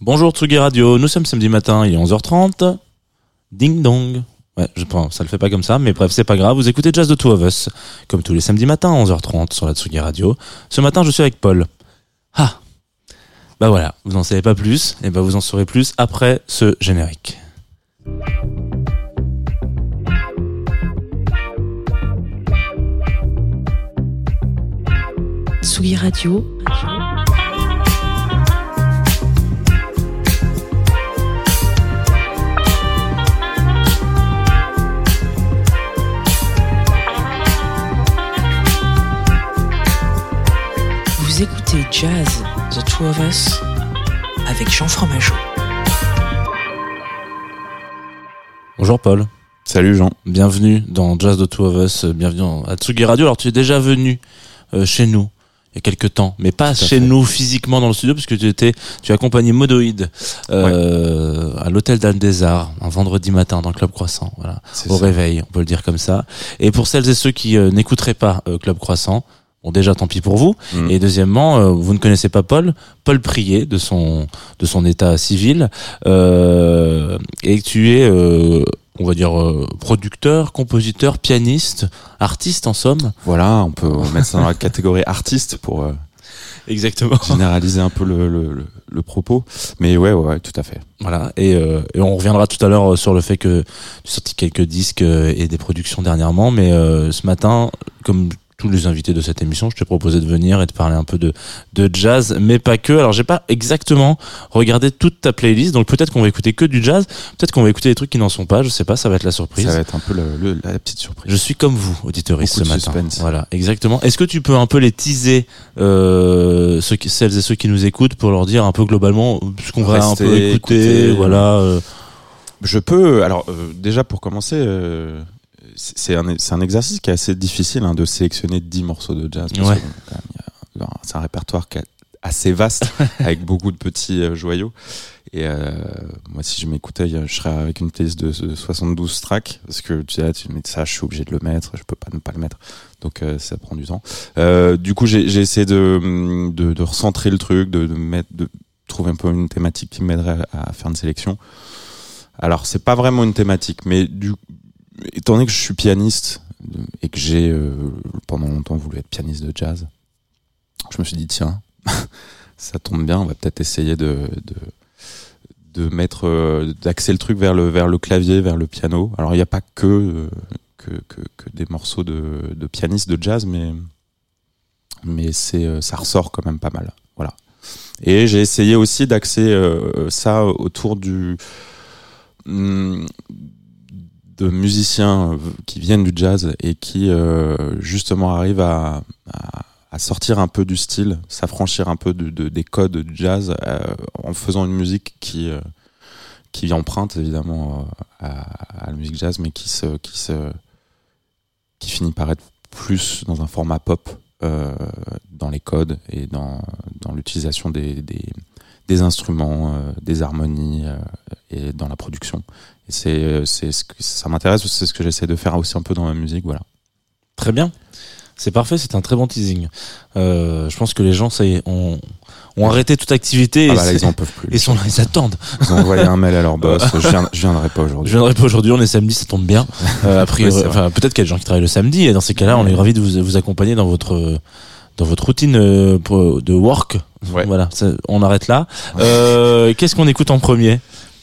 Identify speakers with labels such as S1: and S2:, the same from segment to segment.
S1: Bonjour Tsugi Radio, nous sommes samedi matin, il est 11h30. Ding dong. Ouais, je pense, ça le fait pas comme ça, mais bref, c'est pas grave. Vous écoutez Jazz de Two of Us, comme tous les samedis matins à 11h30 sur la Tsugi Radio. Ce matin, je suis avec Paul. Ah Bah voilà, vous n'en savez pas plus, et bah vous en saurez plus après ce générique.
S2: Tsugi Radio, vous écoutez Jazz The Two of Us avec Jean Fromageau.
S1: Bonjour Paul,
S3: Salut Jean.
S1: bienvenue dans Jazz de Two of Us, bienvenue à Tsugi Radio. Alors tu es déjà venu euh, chez nous il y a quelques temps, mais pas chez
S3: fait.
S1: nous physiquement dans le studio, puisque tu étais, tu as accompagné Modoïd euh, à l'hôtel d'Anne des Arts un vendredi matin dans le Club Croissant, voilà, au
S3: ça.
S1: réveil, on peut le dire comme ça. Et pour celles et ceux qui euh, n'écouteraient pas euh, Club Croissant, bon déjà tant pis pour vous.
S3: Mm.
S1: Et deuxièmement, euh, vous ne connaissez pas Paul, Paul Prier de son de son état civil, euh, et que tu es, euh, on va dire, euh, producteur, compositeur, pianiste, artiste en somme.
S3: Voilà, on peut mettre ça dans la catégorie artiste pour euh,
S1: Exactement.
S3: généraliser un peu le, le, le, le propos. Mais ouais, ouais, ouais, tout à fait.
S1: Voilà. Et, euh, et on reviendra tout à l'heure euh, sur le fait que tu as sorti quelques disques et des productions dernièrement, mais euh, ce matin, comme tous les invités de cette émission, je t'ai proposé de venir et de parler un peu de, de jazz, mais pas que. Alors j'ai pas exactement regardé toute ta playlist, donc peut-être qu'on va écouter que du jazz, peut-être qu'on va écouter des trucs qui n'en sont pas, je sais pas, ça va être la surprise.
S3: Ça va être un peu le, le- la petite surprise.
S1: Je suis comme vous, auditeuriste, ce matin.
S3: suspense.
S1: Voilà, exactement. Est-ce que tu peux un peu les teaser, euh, ceux qui, celles et ceux qui nous écoutent, pour leur dire un peu globalement ce qu'on va un peu écouter, voilà. euh,
S3: Je peux, alors euh, déjà pour commencer, euh, c'est un, un exercice qui est assez difficile hein, de sélectionner 10 morceaux de jazz.
S1: Ouais.
S3: C'est un répertoire qui est assez vaste, avec beaucoup de petits euh, joyaux. Et euh, moi, si je m'écoutais, je serais avec une playlist de, de 72 tracks, parce que tu sais, tu mets ça, je suis obligé de le mettre, je peux pas ne pas le mettre. Donc euh, ça prend du temps. Du coup, j'ai j'ai essayé de, de, de recentrer le truc, de, de mettre, de trouver un peu une thématique qui m'aiderait à, à faire une sélection. Alors, c'est pas vraiment une thématique, mais du, étant donné que je suis pianiste euh, et que j'ai euh, pendant longtemps voulu être pianiste de jazz, je me suis dit tiens, ça tombe bien, on va peut-être essayer de, de de mettre euh, d'axer le truc vers le vers le clavier, vers le piano. Alors il n'y a pas que, euh, que que que des morceaux de de pianistes de jazz, mais mais c'est ça ressort quand même pas mal. Voilà. Et j'ai essayé aussi d'axer ça autour du hum, de musiciens euh, qui viennent du jazz et qui euh, justement arrivent à, sortir un peu du style, s'affranchir un peu de, de- des codes du jazz euh, en faisant une musique qui qui emprunte évidemment à, la musique jazz, mais qui se qui se qui finit par être plus dans un format pop dans les codes et dans dans l'utilisation des, des instruments, des harmonies et dans la production. Et c'est c'est ce que ça m'intéresse, c'est ce que j'essaie de faire aussi un peu dans ma musique, voilà.
S1: Très bien. C'est parfait, c'est un très bon teasing. Euh, je pense que les gens, ça y est, ont, ont arrêté toute activité et,
S3: Ah bah là,
S1: c'est-
S3: ils en peuvent plus.
S1: et sont là, ils attendent.
S3: Ils ont envoyé un mail à leur boss. Je, viens, je viendrai pas
S1: Je
S3: aujourd'hui.
S1: viendrai pas aujourd'hui, on est samedi, ça tombe bien. Euh, a priori,
S3: Ouais, c'est vrai.
S1: enfin, peut-être qu'il y a des gens qui travaillent le samedi et dans ces cas-là, on est ravis de vous, vous accompagner dans votre dans votre routine euh, de work.
S3: Ouais.
S1: Voilà, ça- on arrête là. Euh, Qu'est-ce qu'on écoute en premier?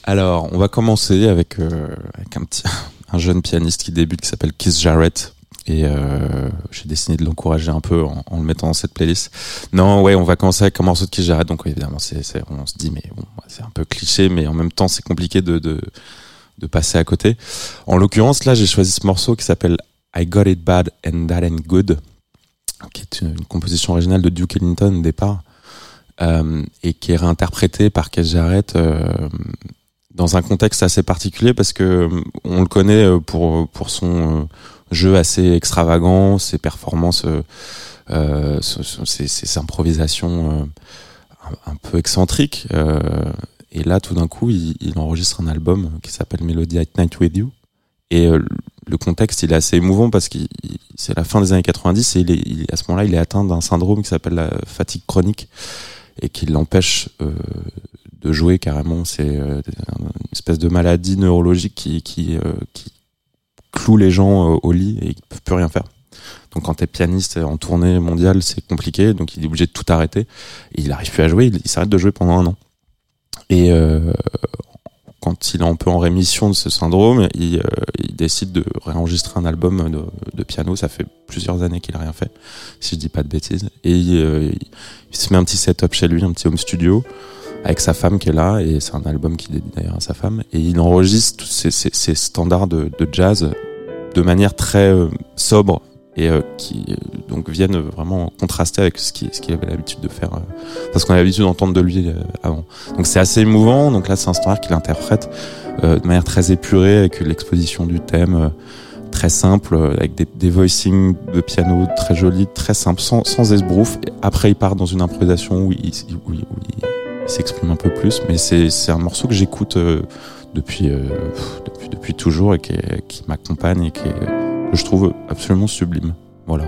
S3: Alors, on va commencer avec, euh, avec un petit, un jeune pianiste qui débute qui s'appelle Keith Jarrett. Et euh, j'ai décidé de l'encourager un peu en, le mettant dans cette playlist. Non, ouais, on va commencer avec un morceau de Keith Jarrett. Donc évidemment, c'est, on se dit, mais c'est un peu cliché, mais en même temps, c'est compliqué de, de, passer à côté. En l'occurrence, là, j'ai choisi ce morceau qui s'appelle I Got It Bad and That Ain't Good, qui est une, composition originale de Duke Ellington au départ, euh, et qui est réinterprétée par Keith Jarrett dans un contexte assez particulier parce que euh, on le connaît euh, pour pour son euh, jeu assez extravagant, ses performances, euh, ses, ses improvisations un, un peu excentriques. et là, tout d'un coup, il, enregistre un album qui s'appelle Melody at Night with You. Et le contexte, il est assez émouvant parce que c'est la fin des années 90 et il est, à ce moment-là, il est atteint d'un syndrome qui s'appelle la fatigue chronique et qui l'empêche euh, de jouer carrément. C'est une espèce de maladie neurologique qui, qui cloue les gens au lit et ils peuvent plus rien faire. Donc quand t'es pianiste en tournée mondiale, c'est compliqué, donc il est obligé de tout arrêter. Il arrive plus à jouer, il, s'arrête de jouer pendant un an. Et euh, quand il est un peu en rémission de ce syndrome, il, euh, décide de réenregistrer un album de, piano. Ça fait plusieurs années qu'il a rien fait, si je dis pas de bêtises. Et il, euh, il se met un petit setup chez lui, un petit home studio avec sa femme qui est là et c'est un album qui dédie d'ailleurs à sa femme et il enregistre ces, ces, ces standards de, de, jazz de manière très euh, sobre et euh, qui euh, donc viennent vraiment contraster avec ce qu'il ce qu'il avait l'habitude de faire, euh, parce qu'on avait l'habitude d'entendre de lui avant. Donc c'est assez émouvant. Donc là, c'est un standard qu'il interprète de manière très épurée, avec l'exposition du thème très simple, avec des, des voicings de piano très jolis, très simples, sans, sans esbrouf. Et après, il part dans une improvisation où il, où il, il s'exprime un peu plus, mais c'est un morceau que j'écoute depuis, depuis, depuis toujours et qui, qui m'accompagne et qui que je trouve absolument sublime. Voilà.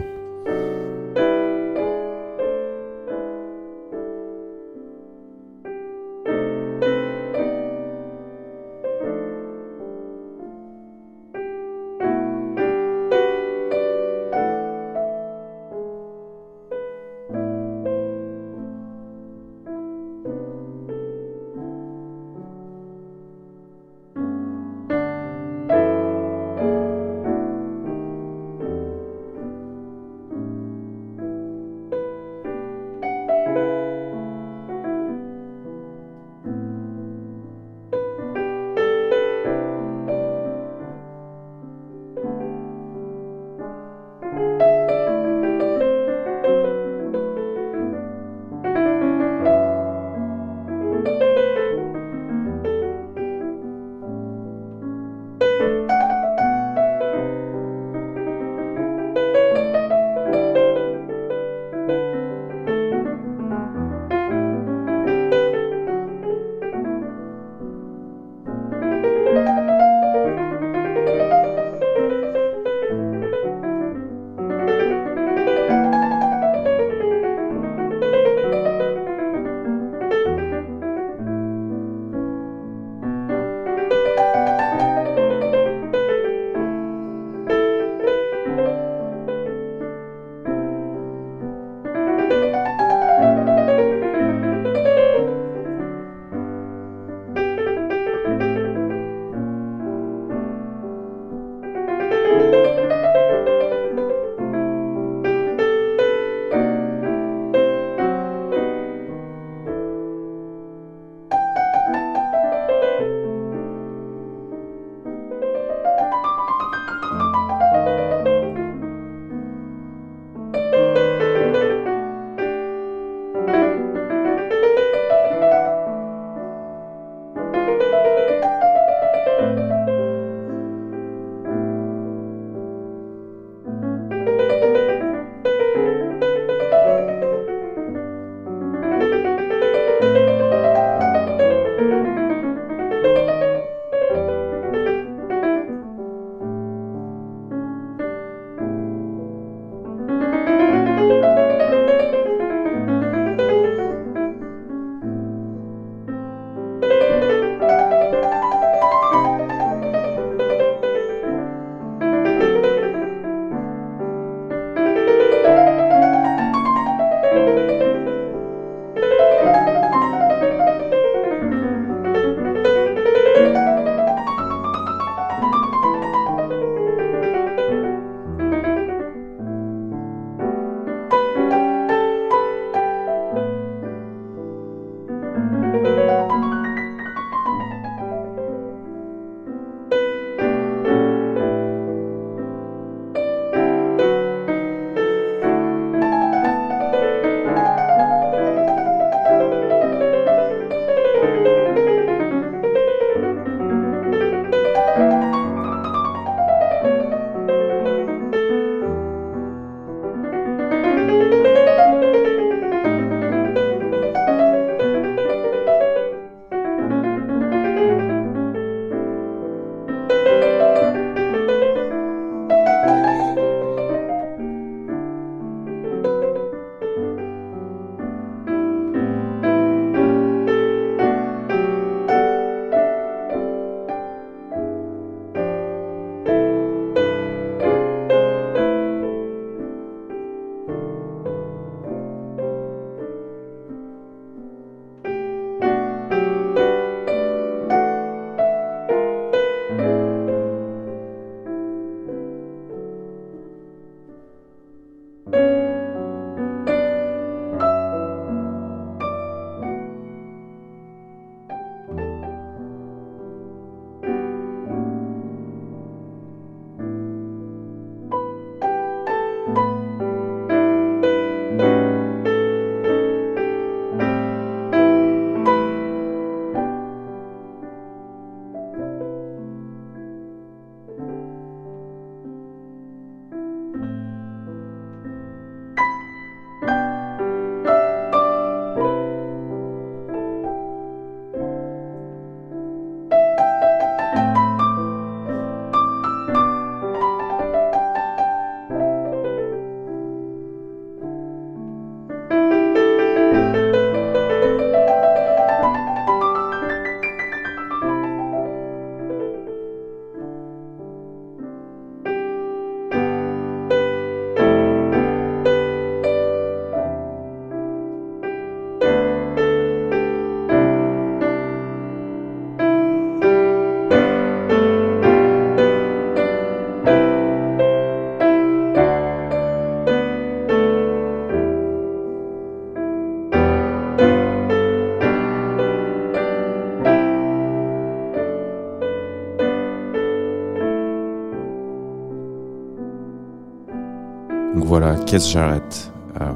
S3: Keith Jarrett euh,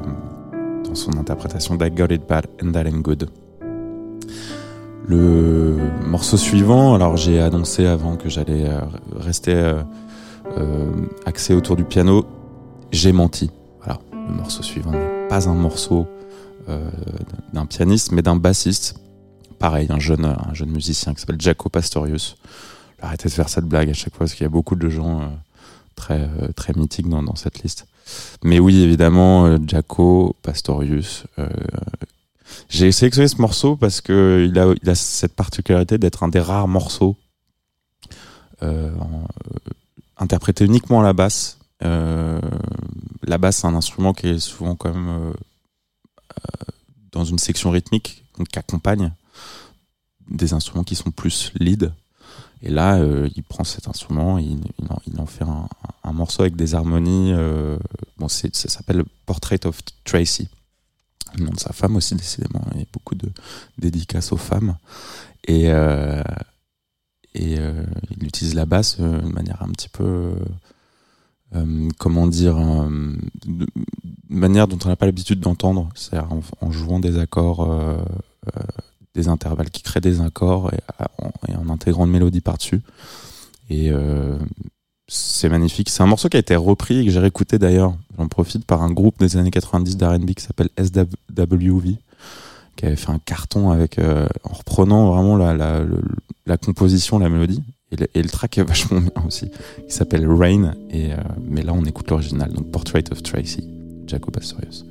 S3: dans son interprétation d'I Got It Bad and That Good. Le morceau suivant, alors j'ai annoncé avant que j'allais euh, rester euh, euh, axé autour du piano. J'ai menti. Voilà, le morceau suivant n'est pas un morceau d'un pianiste, mais d'un bassiste. Pareil, un jeune, un jeune musicien qui s'appelle Jaco Pastorius. Arrêtez de faire cette blague à chaque fois parce qu'il y a beaucoup de gens très, euh, très mythiques dans, cette liste. Mais oui, évidemment, euh, Jaco Pastorius. euh, j'ai sélectionné ce morceau parce que il a, a cette particularité d'être un des rares morceaux interprété uniquement à la basse. La basse, c'est un instrument qui est souvent quand même dans une section rythmique, qui accompagne des instruments qui sont plus lead. Et là, euh, il prend cet instrument, il, en, fait un, morceau avec des harmonies. euh, bon, ça s'appelle Portrait of Tracy. Le nom de sa femme aussi, décidément. Il y a beaucoup de dédicaces aux femmes. Et, euh, il utilise la basse de manière un petit peu. comment dire de manière dont on n'a pas l'habitude d'entendre, c'est-à-dire en, jouant des accords, des intervalles qui créent des accords et, en, intégrant une mélodie par-dessus. Et euh, c'est magnifique. C'est un morceau qui a été repris et que j'ai réécouté d'ailleurs, j'en profite, par un groupe des années 90 d'R&B qui s'appelle SWV, qui avait fait un carton avec, euh, en reprenant vraiment la, la, composition, la mélodie. Et le, track est vachement bien aussi, qui s'appelle Rain. Et, euh, mais là, on écoute l'original, donc Portrait of Tracy, Jaco Pastorius.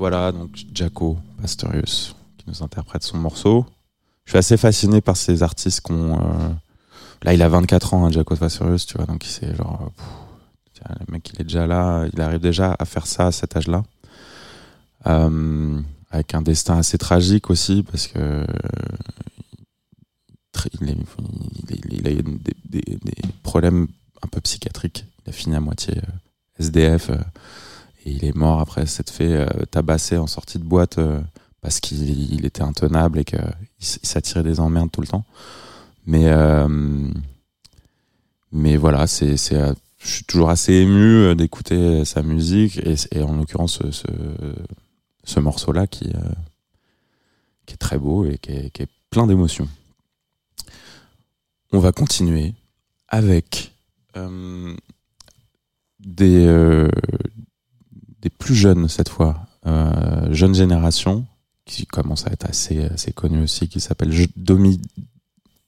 S3: Voilà, donc Jaco Pastorius qui nous interprète son morceau. Je suis assez fasciné par ces artistes qui ont. euh, Là, il a 24 ans, hein, Jaco Pastorius, tu vois, donc c'est genre. le mec, il est déjà là, il arrive déjà à faire ça à cet âge-là. Euh, avec un destin assez tragique aussi, parce que. euh, Il, a eu des problèmes un peu psychiatriques. Il a fini à moitié euh, SDF. Et il est mort après s'être fait euh, tabasser en sortie de boîte euh, parce qu'il il était intenable et qu'il s'attirait des emmerdes tout le temps. Mais, euh, mais voilà, c'est, euh, je suis toujours assez ému d'écouter sa musique et, en l'occurrence ce, ce, ce morceau-là qui, qui est très beau et qui est, plein d'émotions. On va continuer avec des, des plus jeunes cette fois, euh, jeune génération, qui commence à être assez, assez aussi, qui s'appelle Domi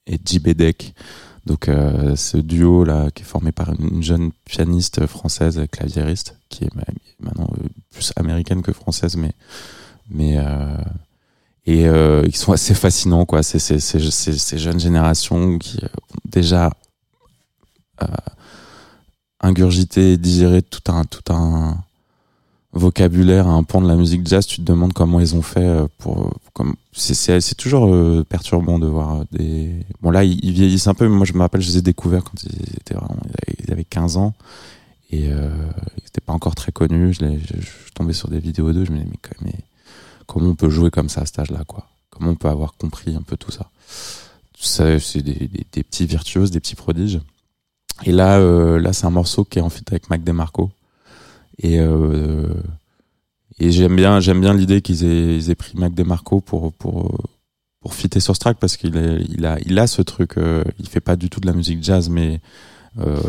S3: et Jibedek. Donc euh, ce duo là qui est formé par une jeune pianiste française claviériste qui est maintenant euh, plus américaine que française mais mais euh, et ils sont assez fascinants quoi ces, jeunes générations qui ont déjà ingurgité digéré tout un tout un vocabulaire un pan de la musique jazz tu te demandes comment ils ont fait euh, pour comme c'est c'est toujours euh, perturbant de voir des bon là ils, vieillissent un peu mais moi je me rappelle je les ai découverts quand ils étaient vraiment ils avaient 15 ans. Et euh, ils n'étaient pas encore très connus. Je, je, je, tombais sur des vidéos d'eux je me disais mais, mais comment on peut jouer comme ça à cet âge là quoi? Comment on peut avoir compris un peu tout ça? Ça c'est des, des, des, petits virtuoses des petits prodiges. Et là euh, là c'est un morceau qui est en fait avec Mac DeMarco et euh, et j'aime bien j'aime bien l'idée qu'ils aient, ils aient pris Mac DeMarco pour pour pour fitter sur ce track parce qu'il il a il a ce truc euh, il fait pas du tout de la musique jazz mais euh,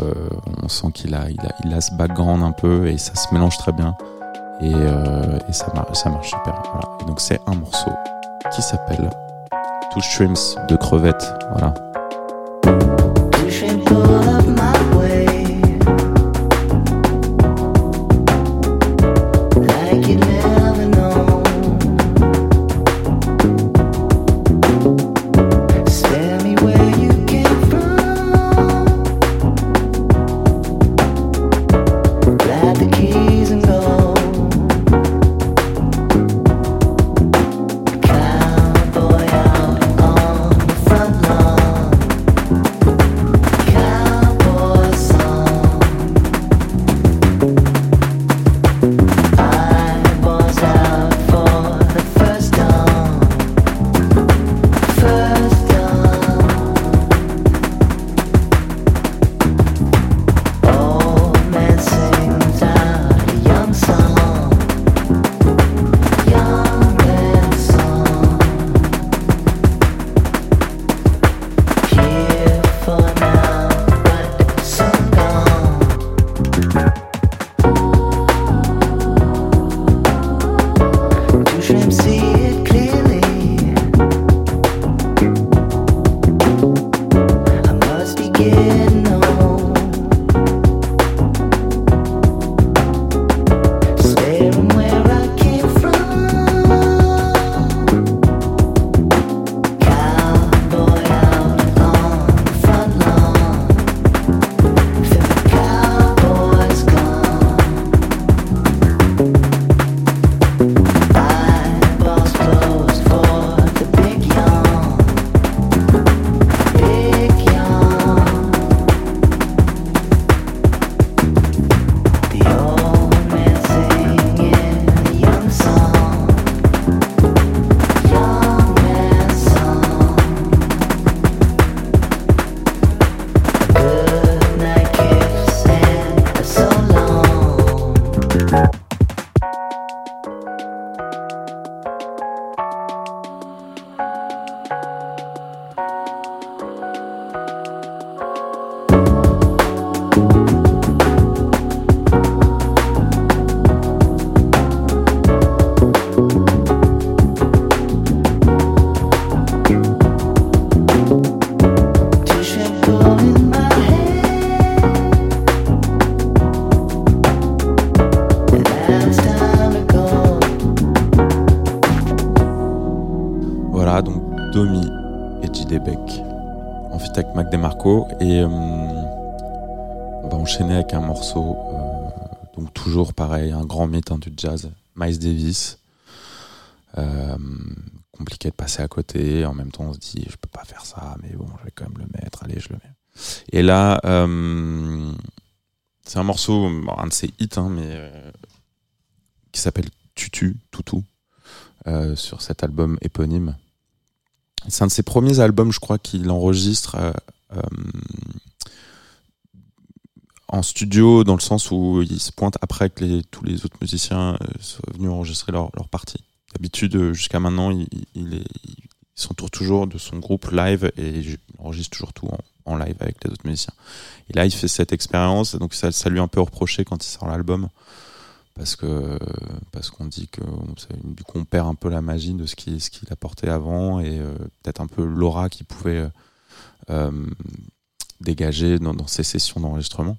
S3: on sent qu'il a il a il a ce background un peu et ça se mélange très bien. Et, euh, et ça marche ça marche super. Voilà. et donc c'est un morceau qui s'appelle Two Shrimps de crevettes voilà et euh, on va enchaîner avec un morceau euh, donc toujours pareil un grand mythe du jazz Miles Davis. Euh, compliqué de passer à côté en même temps on se dit je peux pas faire ça mais bon je vais quand même le mettre allez je le mets. Et là c'est un morceau un de ses hits hein, mais qui s'appelle Tutu Toutou sur cet album éponyme c'est un de ses premiers albums je crois qu'il enregistre euh, en studio dans le sens où il se pointe après que tous les autres musiciens euh, soient venus enregistrer leur, leur partie. D'habitude, euh, jusqu'à maintenant, il, s'entoure toujours de son groupe live et il enregistre toujours tout en, en, live avec les autres musiciens. Et là, il fait cette expérience, donc ça, ça lui est un peu reproché quand il sort l'album parce que parce qu'on dit que du coup on perd un peu la magie de ce qui ce qu'il apportait avant et euh, peut-être un peu l'aura qu'il pouvait euh, dégager dans, dans, ces sessions d'enregistrement.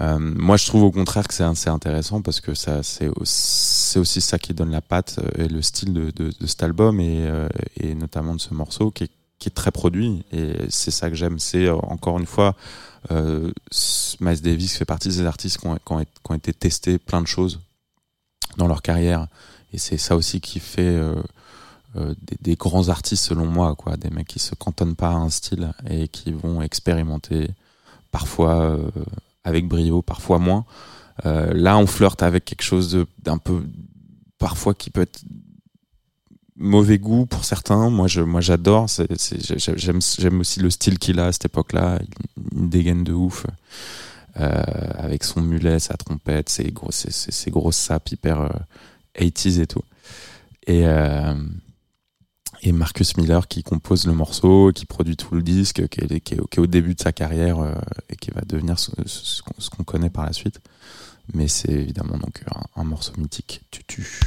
S3: Euh, moi, je trouve au contraire que c'est assez intéressant parce que ça, c'est aussi, aussi ça qui donne la patte et le style de cet album et, et, notamment de ce morceau qui est, qui est très produit. Et c'est ça que j'aime. C'est encore une fois euh, Miles Davis fait partie des artistes qui ont, été testés plein de choses dans leur carrière. Et c'est ça aussi qui fait euh, euh, des, grands artistes selon moi, quoi. Des mecs qui se cantonnent pas à un style et qui vont expérimenter parfois euh, avec brio, parfois moins. Euh, là, on flirte avec quelque chose d'un peu, parfois qui peut être mauvais goût pour certains. Moi, je, moi, j'adore. J'aime, j'aime aussi le style qu'il a à cette époque-là. Une dégaine de ouf. Euh, avec son mulet, sa trompette, ses, gros, ses, ses, ses grosses sapes hyper euh, 80s et tout. Et, euh, et Marcus Miller qui compose le morceau, qui produit tout le disque, qui est, qui est, au début de sa carrière euh, et qui va devenir ce, qu'on connaît par la suite. Mais c'est évidemment donc un morceau mythique. Tutu.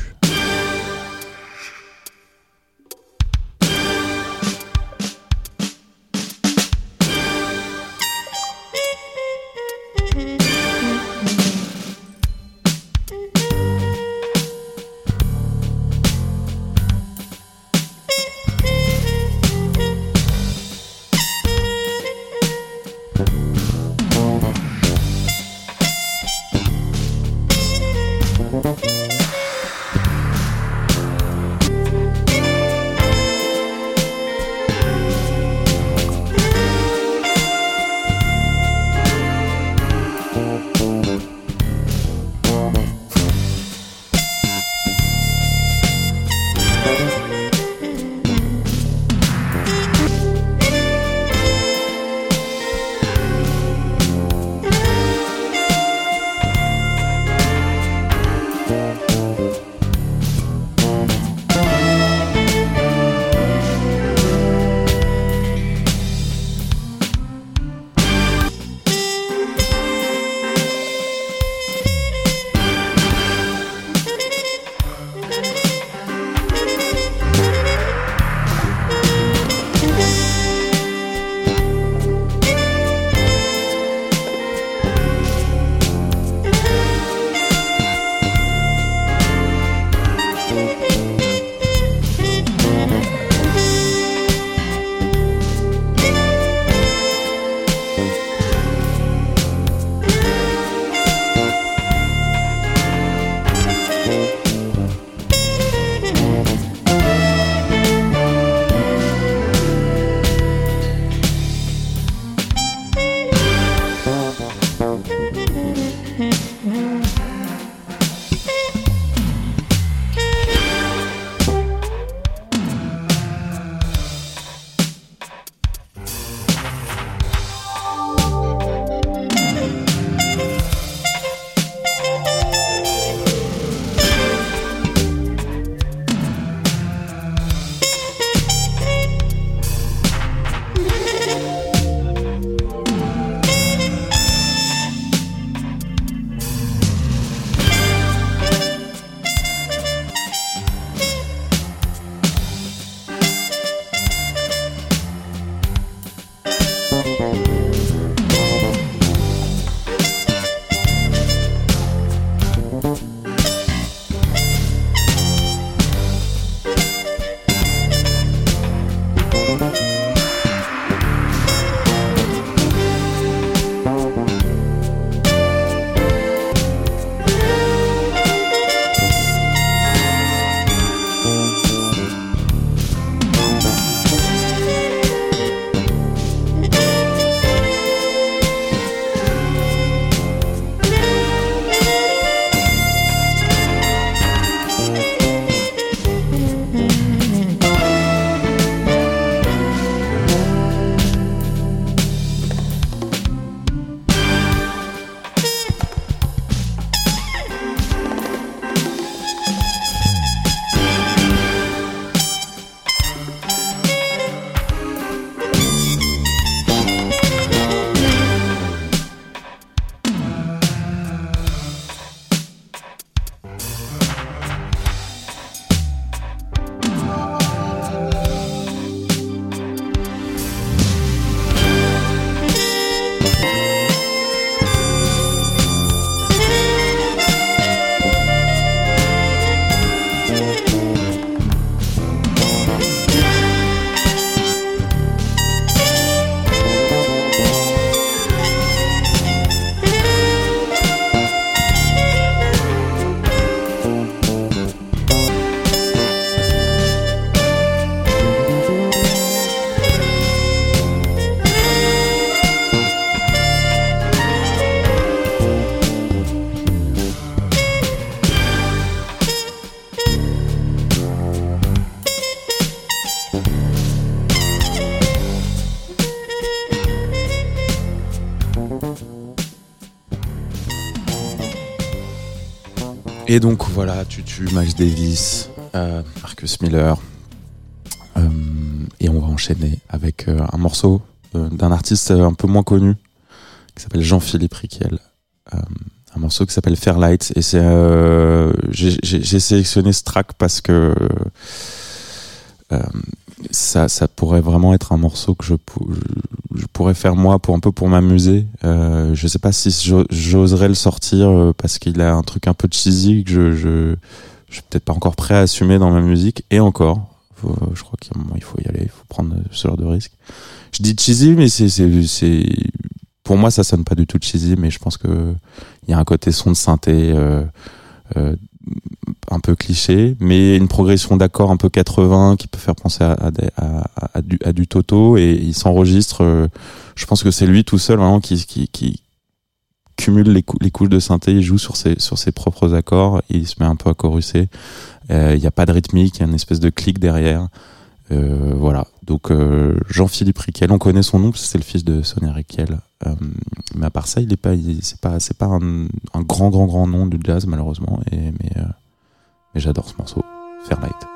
S3: Et donc voilà, tu tues Miles Davis, euh, Marcus Miller. Euh, et on va enchaîner avec euh, un morceau d'un artiste un peu moins connu qui s'appelle Jean-Philippe Riquel. Un morceau qui s'appelle Fairlight. Et c'est j'ai- sélectionné ce track parce que ça, ça pourrait vraiment être un morceau que je, pou- je, je pourrais faire moi pour un peu pour m'amuser. Euh, je sais pas si j'o- j'oserais le sortir euh, parce qu'il a un truc un peu cheesy que je, je, je suis peut-être pas encore prêt à assumer dans ma musique. Et encore, je crois a un faut y aller, il faut prendre ce genre de risque. Je dis cheesy, mais c'est, c'est, pour moi, ça sonne pas du tout cheesy, mais je pense que il y a un côté son de synthé, euh, euh, un peu cliché, mais une progression d'accords un peu 80 qui peut faire penser à, du, Toto et il s'enregistre. euh, je pense que c'est lui tout seul vraiment qui, qui, qui cumule les, cou- les couches de synthé, il joue sur ses, propres accords, il se met un peu à choruser. Euh, Il n'y a pas de rythmique, il y a une espèce de clic derrière. Euh, voilà. Donc euh, Jean-Philippe Riquel, on connaît son nom parce que c'est le fils de Sonia Riquel. Euh, mais à part ça, il est pas, c'est pas, c'est pas un, grand, grand, grand nom du jazz malheureusement. Et mais, euh, mais j'adore ce morceau. Fairlight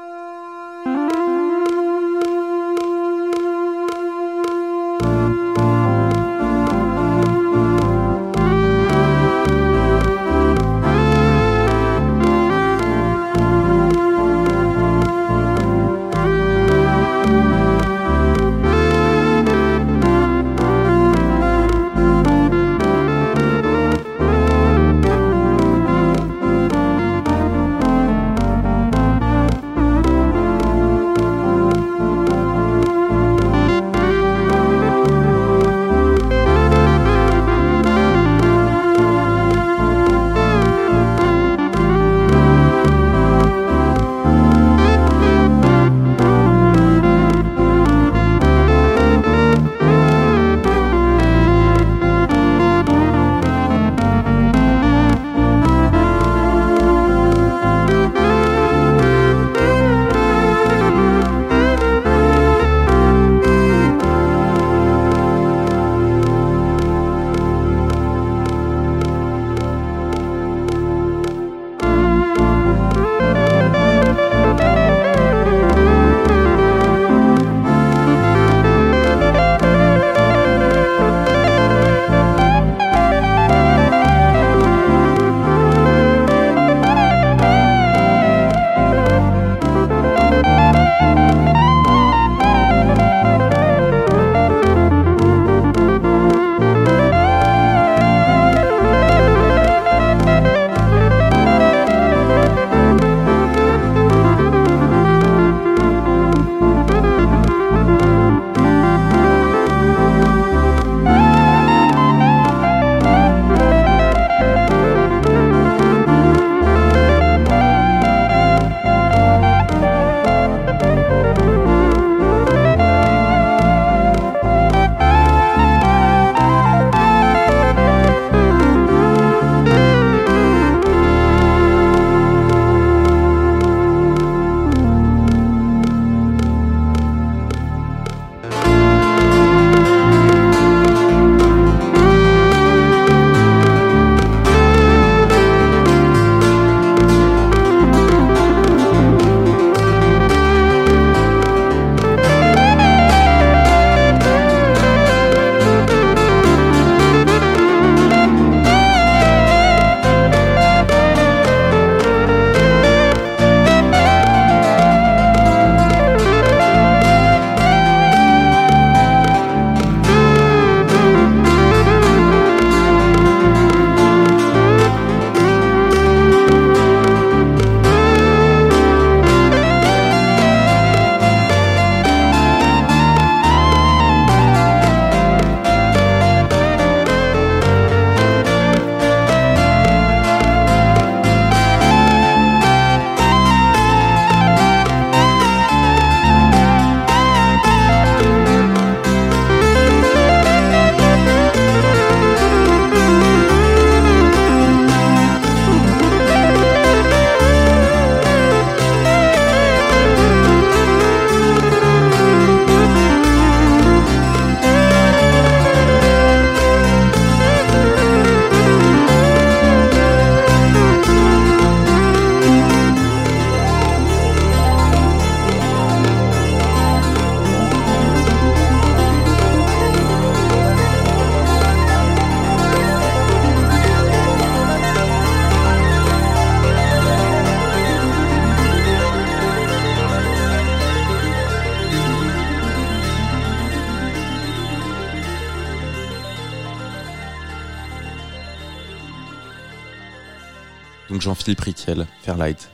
S3: Riquel, Fairlight.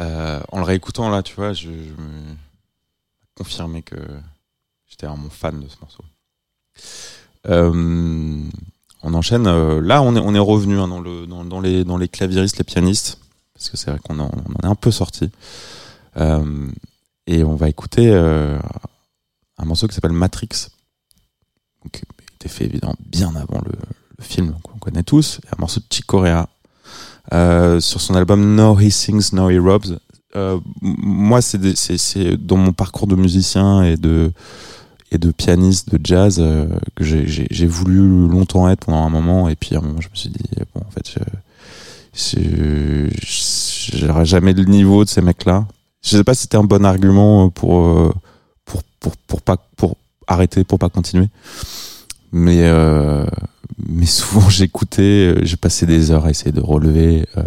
S3: Euh, en le réécoutant là, tu vois, je, je me confirmais que j'étais vraiment fan de ce morceau. Euh, on enchaîne. euh, là, on est, revenu hein, dans, le, dans, dans les, dans les pianistes, parce que c'est vrai qu'on en, est un peu sorti. Et on va écouter un morceau qui s'appelle Matrix, qui été fait évidemment bien avant le, film qu'on connaît tous, un morceau de Chick Corea euh, sur son album No He Sings, No He Robs. Euh, moi, c'est dans mon parcours de musicien et de pianiste de jazz euh, que j'ai- voulu longtemps être pendant un moment. Et puis à je me suis dit bon en fait je j'aurais jamais le niveau de ces mecs là je sais pas si c'était un bon argument pour pour pour pour pas pour arrêter pour pas continuer. Mais mais souvent j'écoutais euh, j'ai passé des heures à essayer de relever euh,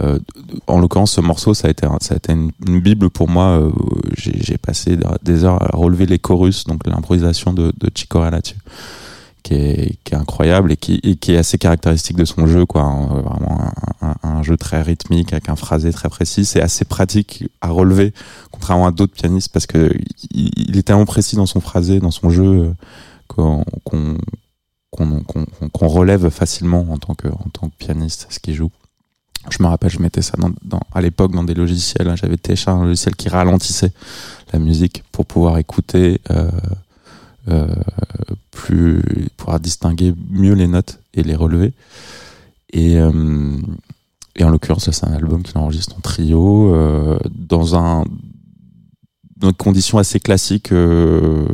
S3: euh, en l'occurrence ce morceau ça a été ça a été une, bible pour moi j'ai passé des heures à relever les chorus donc l'improvisation de, de Chico là-dessus qui est, qui est incroyable et qui, et qui est assez caractéristique de son jeu quoi hein. vraiment un, jeu très rythmique avec un phrasé très précis c'est assez pratique à relever contrairement à d'autres pianistes parce que il, il est tellement précis dans son phrasé dans son jeu qu'on qu'on relève facilement en tant que tant que pianiste ce qu'il joue je me rappelle, je mettais ça à l'époque dans des logiciels. hein. J'avais téléchargé un logiciel qui ralentissait la musique pour pouvoir écouter euh, euh, plus, pouvoir distinguer mieux les notes et les relever. Et, euh, en l'occurrence, c'est un album qu'il enregistre en trio dans un dans des conditions assez classiques euh,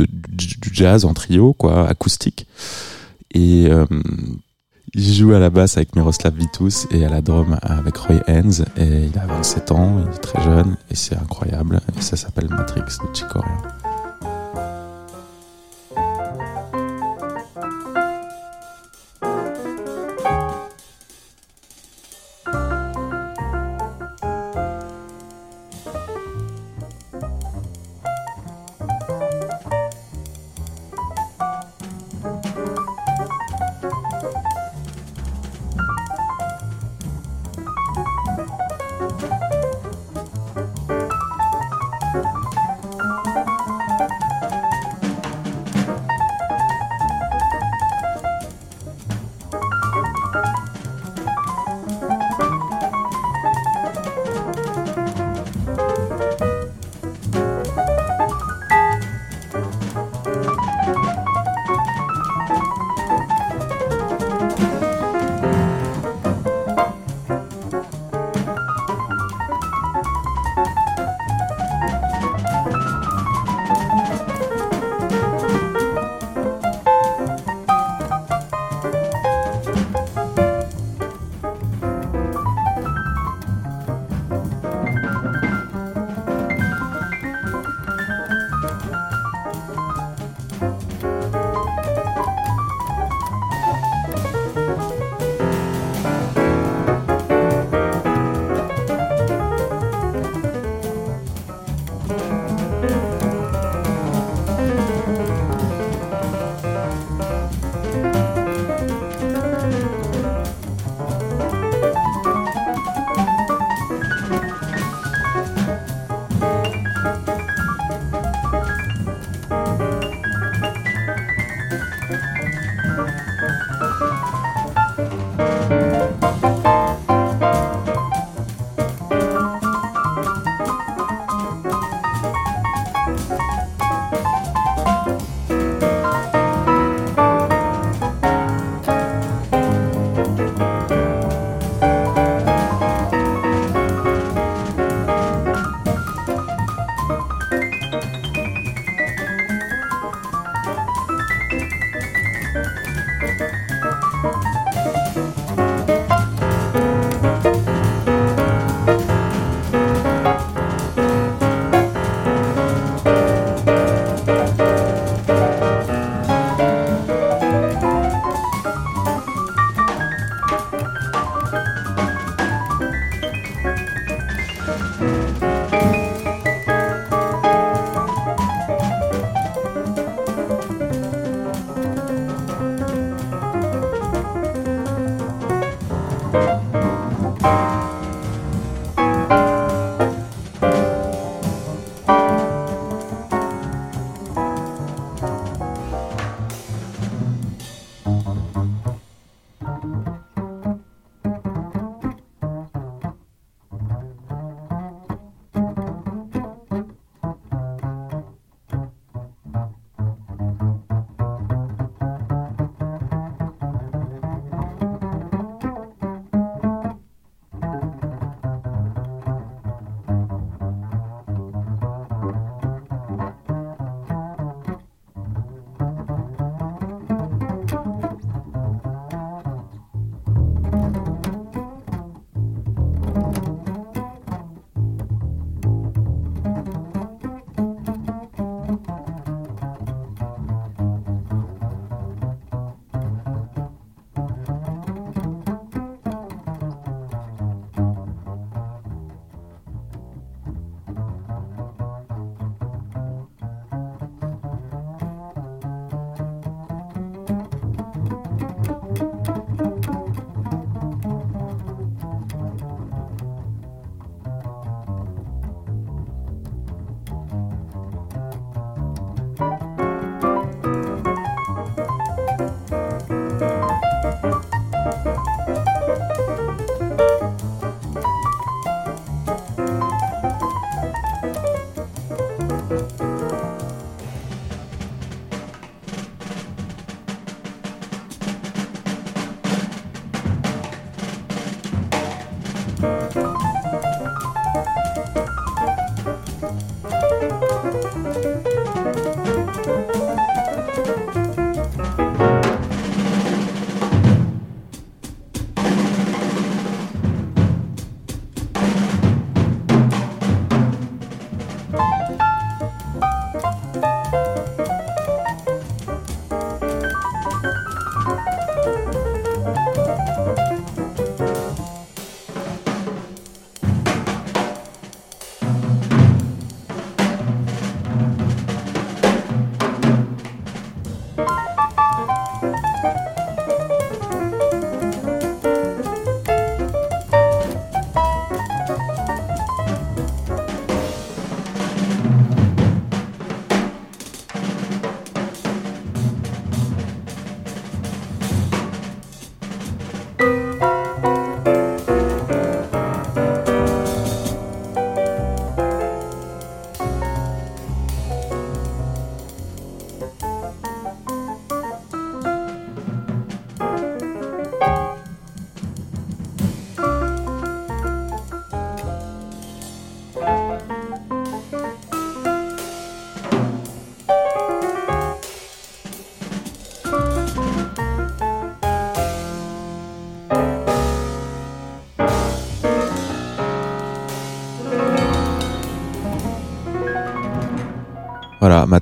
S3: du, jazz en trio, quoi, acoustique. Et euh, il joue à la basse avec Miroslav Vitus et à la drum avec Roy Haynes. Et il a 27 ans, il est très jeune et c'est incroyable. Et ça s'appelle Matrix de Chick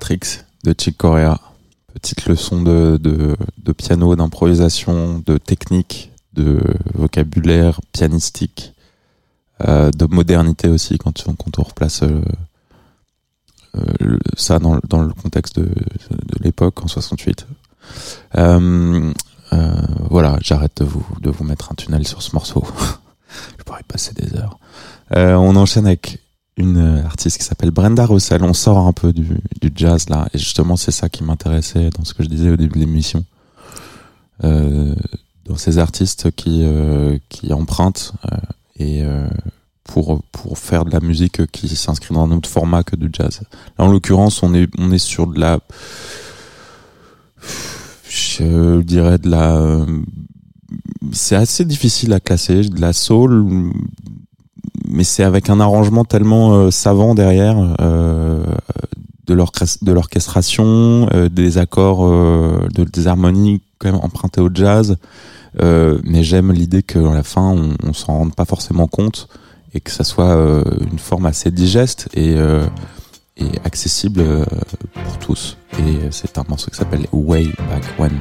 S3: De Chick Corea. Petite leçon de, de, de piano, d'improvisation, de technique, de vocabulaire pianistique, euh, de modernité aussi quand, quand on replace euh, euh, ça dans, dans le contexte de, de l'époque en 68. Euh, euh, voilà, j'arrête de vous, de vous mettre un tunnel sur ce morceau. Je pourrais passer des heures. On enchaîne avec une euh, artiste qui s'appelle Brenda Russell. On sort un peu du, du jazz là, et justement c'est ça qui m'intéressait dans ce que je disais au début de l'émission. Euh, dans ces artistes qui euh, qui empruntent euh, et euh, pour pour faire de la musique qui s'inscrit dans un autre format que du jazz. Là, en l'occurrence, on est on est sur de la je dirais de la c'est assez difficile à classer, de la soul mais c'est avec un arrangement tellement euh, savant derrière euh, de l'orchestra- de l'orchestration, euh, des accords, de, des harmonies quand même empruntées au jazz. Mais j'aime l'idée qu'à la fin, on, on s'en rende pas forcément compte et que ça soit une forme assez digeste et, accessible pour tous. Et c'est un morceau qui s'appelle Way Back When.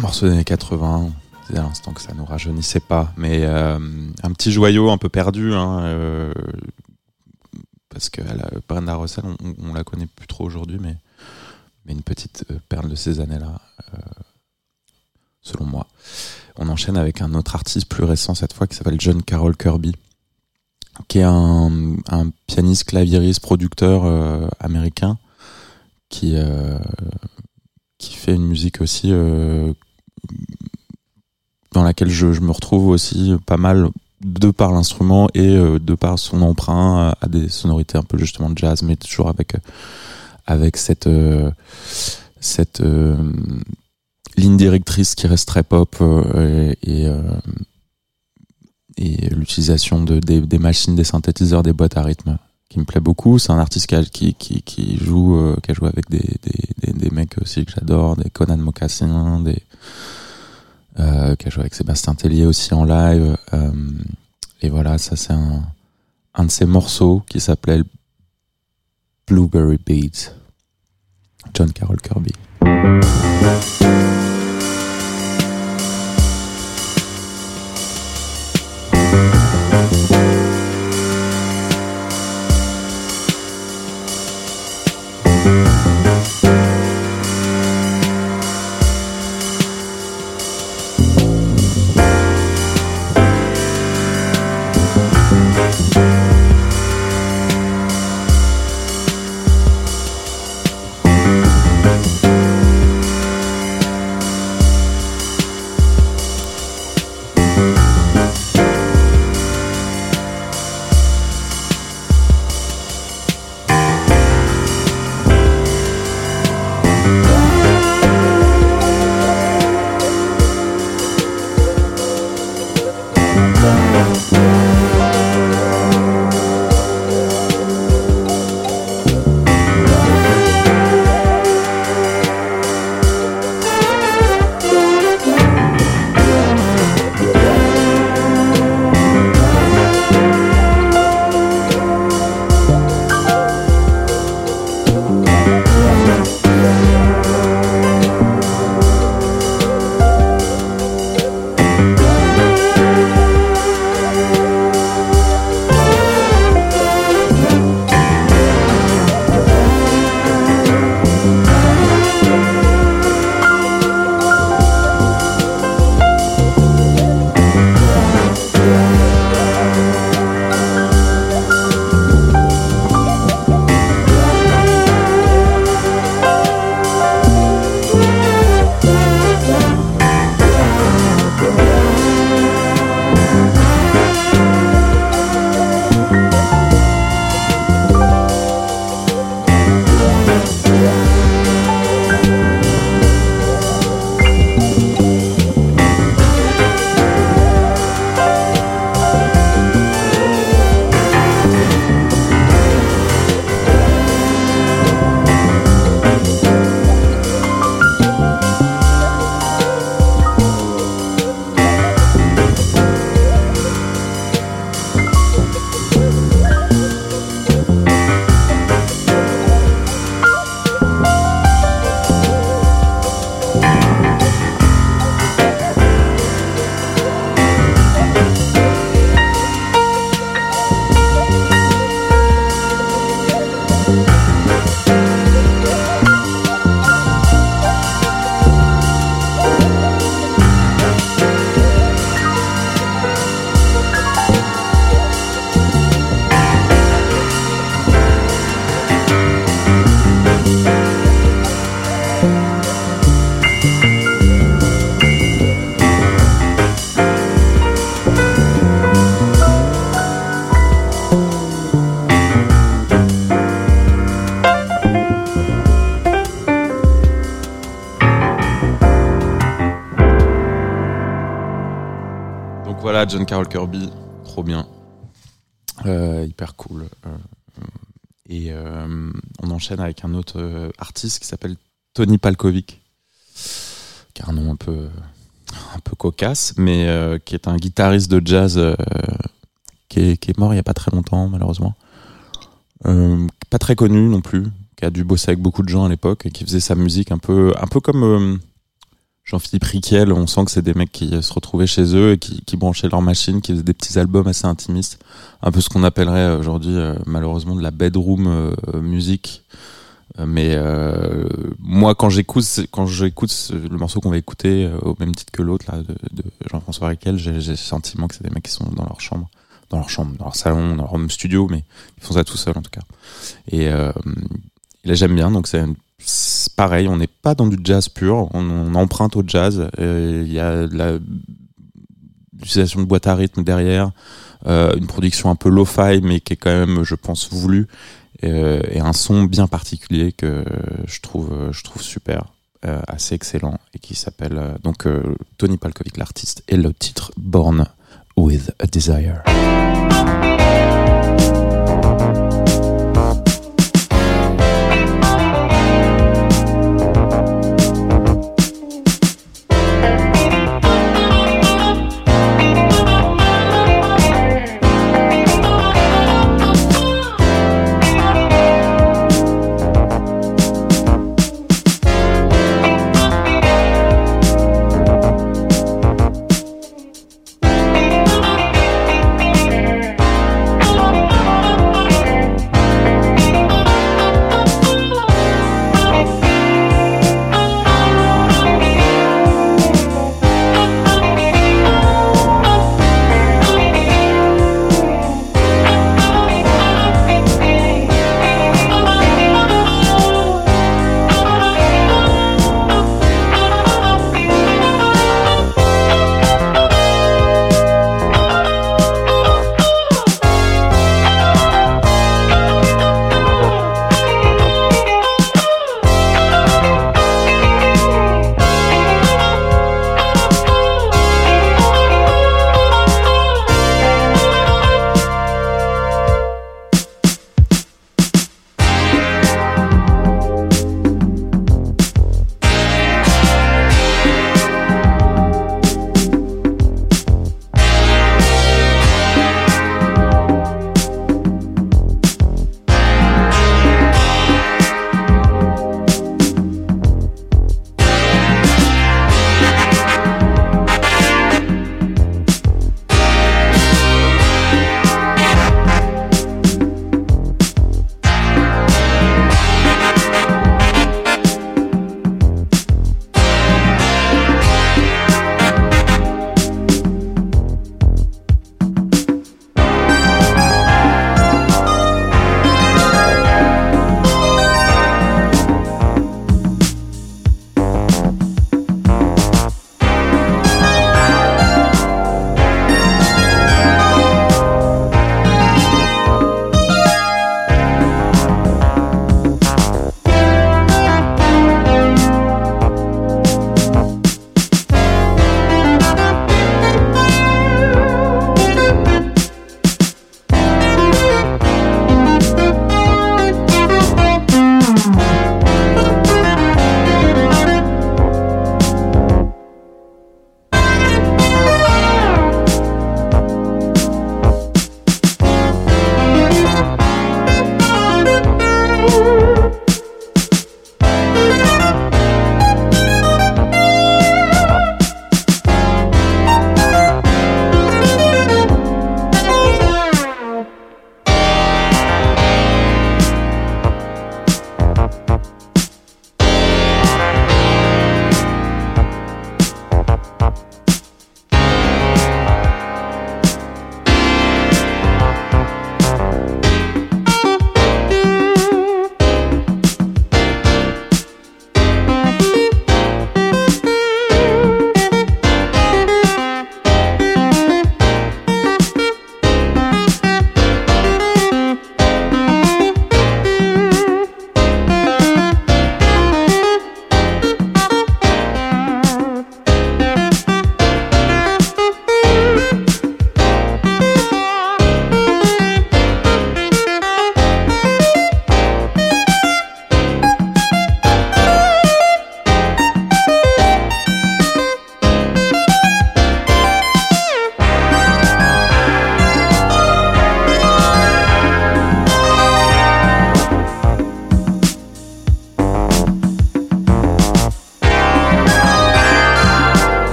S3: Morceau des années 80. C'est à l'instant que ça nous rajeunissait pas. Mais euh, un petit joyau un peu perdu. Hein, euh, parce que Brenda Russell, on, on la connaît plus trop aujourd'hui, mais, une petite euh, perle de ces années-là, selon moi. On enchaîne avec un autre artiste plus récent cette fois qui s'appelle John Carroll Kirby, qui est un, pianiste, claviériste, producteur américain qui, qui fait une musique aussi euh, dans laquelle je, me retrouve aussi pas mal de par l'instrument et euh, de par son emprunt à des sonorités un peu justement de jazz, mais toujours avec, euh, avec cette, euh, cette euh, ligne directrice qui reste très pop euh, euh, et l'utilisation de, des, des machines, des synthétiseurs, des boîtes à rythme qui me plaît beaucoup. C'est un artiste qui, qui, qui, qui joue, euh, avec des, des, des, des mecs aussi que j'adore, des Conan Mocassin, des, euh, qui a joué avec Sébastien Tellier aussi en live. euh, et voilà, ça c'est un, un de ses morceaux qui s'appelait Blueberry Beads. John Carroll Kirby. John Carroll Kirby, trop bien. Euh, hyper cool. Euh, et euh, on enchaîne avec un autre artiste qui s'appelle Tony Palkovic, qui a un nom un peu, un peu cocasse, mais qui est un guitariste de jazz qui, est, qui est mort il y a pas très longtemps, malheureusement. Pas très connu non plus, qui a dû bosser avec beaucoup de gens à l'époque et qui faisait sa musique un peu, un peu comme Jean-Philippe Riquel. On sent que c'est des mecs qui euh, se retrouvaient chez eux et qui, branchaient leur machine, qui faisaient des petits albums assez intimistes, un peu ce qu'on appellerait aujourd'hui euh, malheureusement de la bedroom euh, musique. Euh, Mais euh, moi, quand j'écoute, quand j'écoute le morceau qu'on va écouter euh, au même titre que l'autre là de, Jean-François Riquel, j'ai le sentiment que c'est des mecs qui sont dans leur chambre, dans leur chambre, dans leur salon, dans leur home studio, mais ils font ça tout seuls en tout cas. Et euh, là, j'aime bien. Donc c'est un- c'est pareil, on n'est pas dans du jazz pur, on, emprunte au jazz. Euh, Il y a l'utilisation de boîte à rythme derrière, euh, une production un peu lo-fi, mais qui est quand même, je pense, voulue, euh, et un son bien particulier que je trouve, je trouve super, euh, assez excellent, et qui s'appelle euh, donc euh, Tony Palkovic, l'artiste, et le titre Born with a Desire.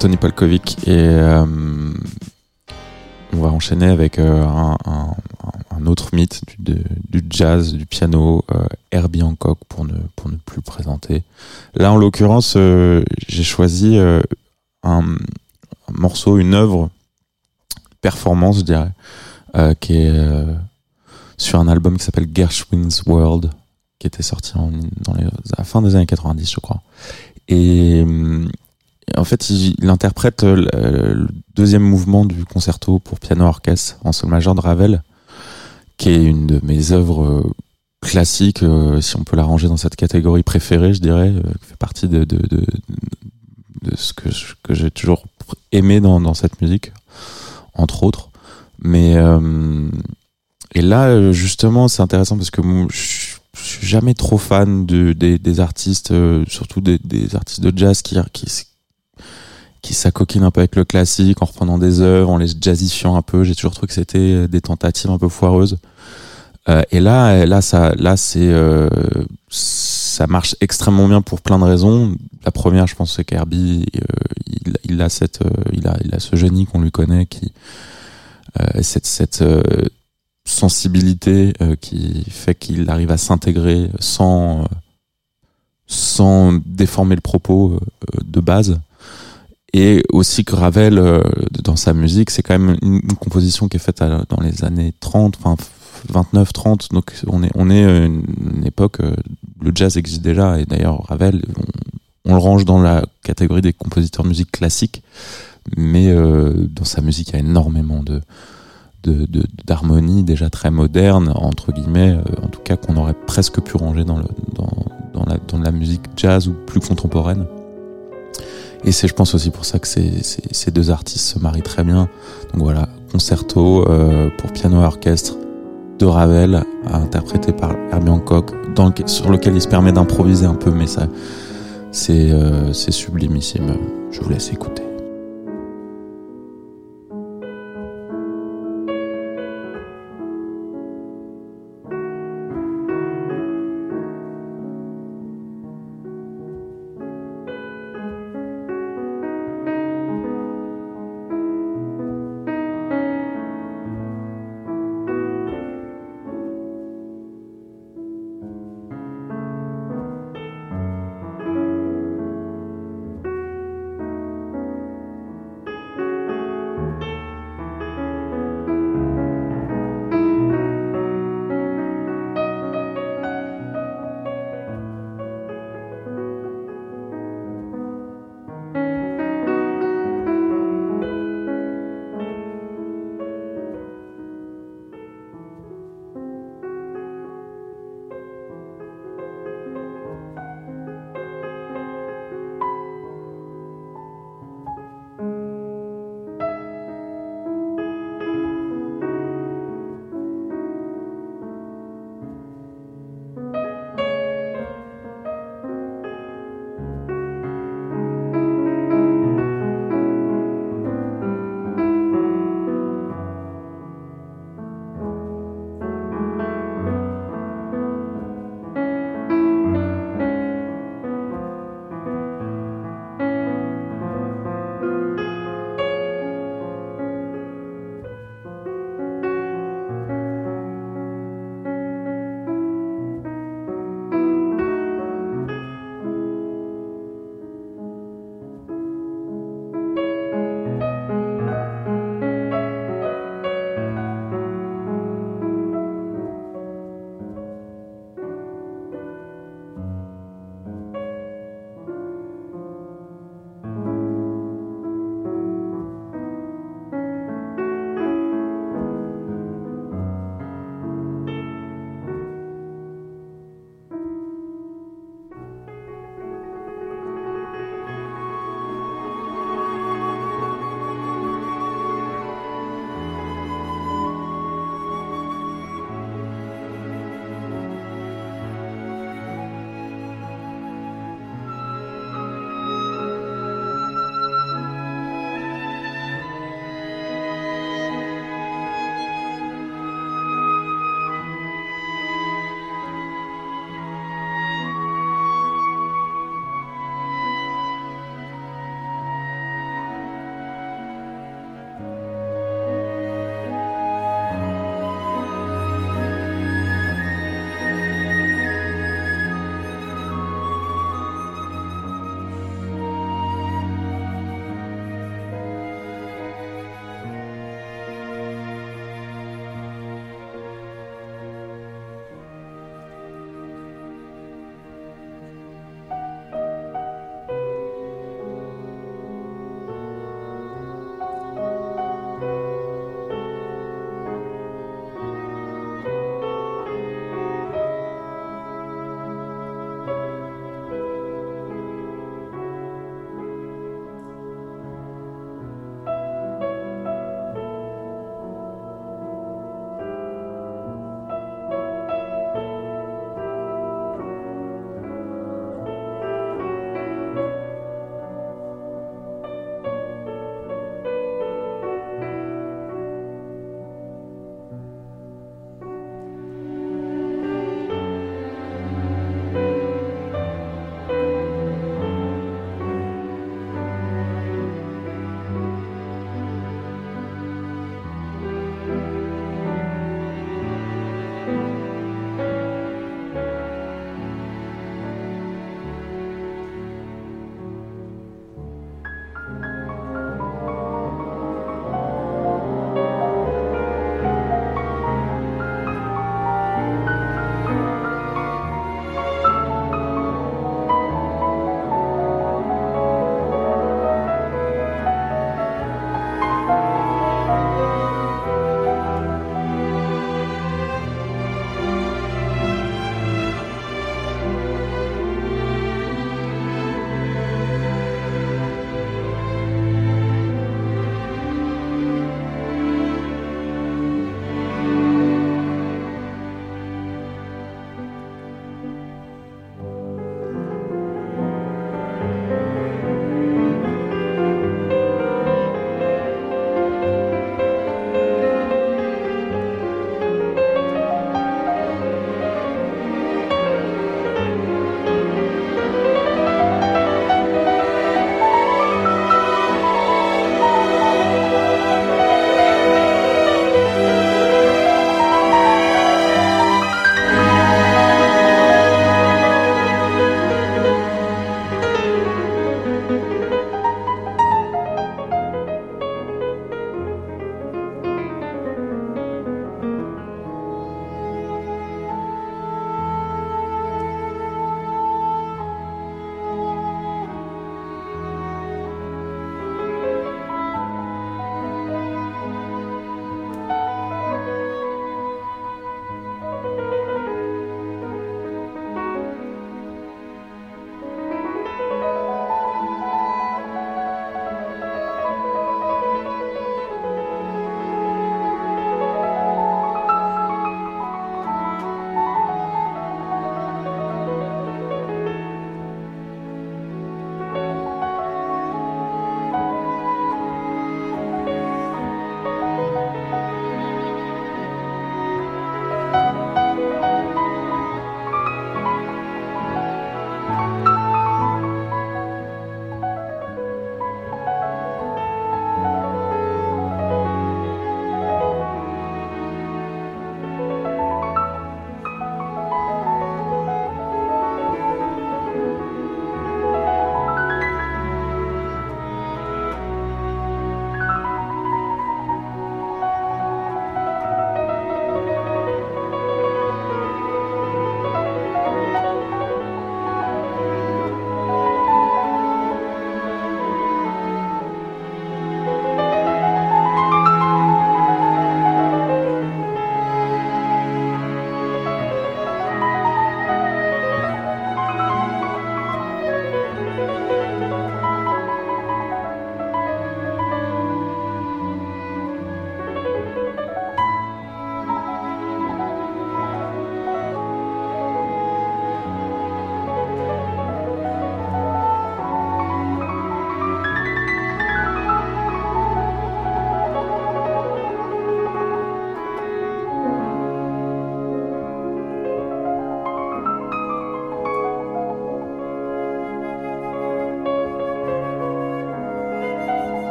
S3: Tony Polkovic. Et euh, on va enchaîner avec euh, un, autre mythe du, jazz, du piano, euh, Herbie Hancock, pour ne, pour ne plus présenter. Là, en l'occurrence, j'ai choisi un, morceau, une œuvre, performance, je dirais, qui est sur un album qui s'appelle Gershwin's World, qui était sorti à la fin des années 90, je crois. Et en fait, il, interprète euh, le, deuxième mouvement du concerto pour piano orchestre en sol majeur de Ravel, qui est une de mes œuvres euh, classiques, euh, si on peut la ranger dans cette catégorie préférée, je dirais, qui fait partie de, ce que, j'ai toujours aimé dans, cette musique, entre autres. Mais et là, justement, c'est intéressant parce que je je suis jamais trop fan de, des, artistes, surtout des, des artistes de jazz qui, qui, qui s'acoquinent un peu avec le classique en reprenant des œuvres, en les jazzifiant un peu. J'ai toujours trouvé que c'était des tentatives un peu foireuses. Euh, et là, là, ça, là, c'est, euh, ça marche extrêmement bien pour plein de raisons. La première, je pense, c'est qu'Herbie, euh, il, il a cette, euh, il a, il a ce génie qu'on lui connaît, qui, euh, cette, cette euh, sensibilité euh, qui fait qu'il arrive à s'intégrer sans, euh, sans déformer le propos euh, de base. Et aussi que Ravel, euh, dans sa musique, c'est quand même une, composition qui est faite dans les années 30, enfin 29, 30. Donc on est, on est euh, une, époque, euh, le jazz existe déjà. Et d'ailleurs, Ravel, on, le range dans la catégorie des compositeurs de musique classique. Mais euh, dans sa musique, il y a énormément de, d'harmonie déjà très moderne, entre guillemets, euh, en tout cas qu'on aurait presque pu ranger dans, le, dans, la, dans la musique jazz ou plus contemporaine. Et c'est, je pense aussi pour ça que ces, ces, ces deux artistes se marient très bien. Donc voilà, concerto euh, pour piano et orchestre de Ravel, interprété par Herbie Hancock, dans sur lequel il se permet d'improviser un peu, mais ça, c'est, euh, sublimissime. Je vous laisse écouter.